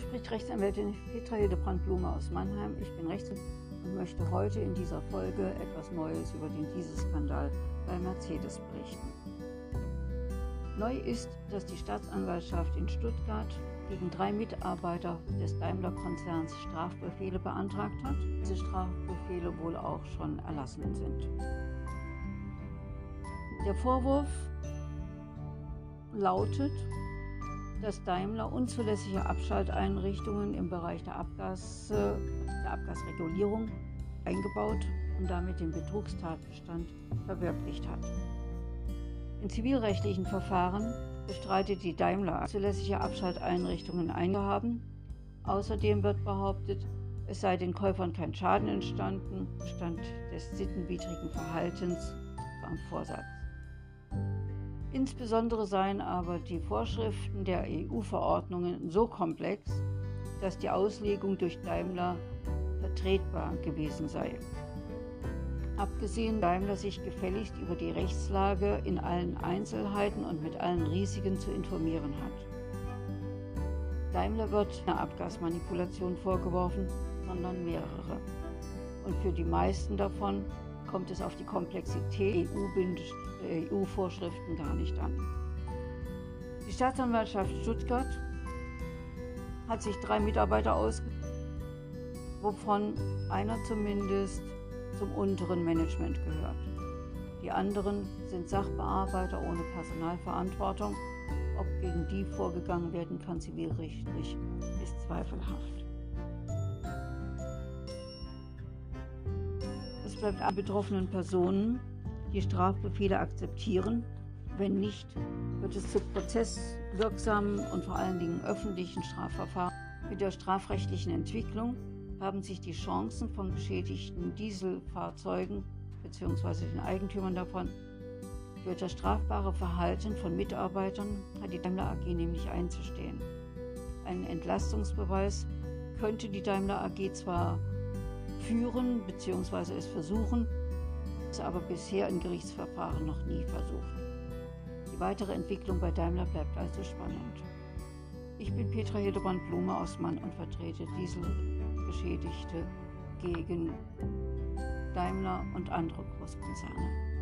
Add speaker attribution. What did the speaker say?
Speaker 1: spricht Rechtsanwältin Petra Hildebrand-Blume aus Mannheim. Ich bin Rechtsanwältin und möchte heute in dieser Folge etwas Neues über den Dieselskandal bei Mercedes berichten. Neu ist, dass die Staatsanwaltschaft in Stuttgart gegen drei Mitarbeiter des Daimler-Konzerns Strafbefehle beantragt hat. Diese Strafbefehle wohl auch schon erlassen sind. Der Vorwurf lautet, dass Daimler unzulässige Abschalteinrichtungen im Bereich der, Abgase, der Abgasregulierung eingebaut und damit den Betrugstatbestand verwirklicht hat. In zivilrechtlichen Verfahren bestreitet die Daimler zulässige Abschalteinrichtungen eingehaben. Außerdem wird behauptet, es sei den Käufern kein Schaden entstanden, Stand des sittenwidrigen Verhaltens beim Vorsatz. Insbesondere seien aber die Vorschriften der EU-Verordnungen so komplex, dass die Auslegung durch Daimler vertretbar gewesen sei. Abgesehen Daimler sich gefälligst über die Rechtslage in allen Einzelheiten und mit allen Risiken zu informieren hat. Daimler wird eine Abgasmanipulation vorgeworfen, sondern mehrere. Und für die meisten davon kommt es auf die Komplexität EU-Vorschriften gar nicht an. Die Staatsanwaltschaft Stuttgart hat sich drei Mitarbeiter ausgesucht, wovon einer zumindest zum unteren Management gehört. Die anderen sind Sachbearbeiter ohne Personalverantwortung. Ob gegen die vorgegangen werden kann zivilrechtlich, ist zweifelhaft. Bleibt an betroffenen Personen, die Strafbefehle akzeptieren. Wenn nicht, wird es zu prozesswirksamen und vor allen Dingen öffentlichen Strafverfahren. Mit der strafrechtlichen Entwicklung haben sich die Chancen von beschädigten Dieselfahrzeugen bzw. den Eigentümern davon für das strafbare Verhalten von Mitarbeitern hat die Daimler AG nämlich einzustehen. Einen Entlastungsbeweis könnte die Daimler AG zwar führen bzw. es versuchen, es aber bisher in Gerichtsverfahren noch nie versucht. Die weitere Entwicklung bei Daimler bleibt also spannend. Ich bin Petra Hildebrand-Blume aus Mann und vertrete Dieselgeschädigte gegen Daimler und andere Großkonzerne.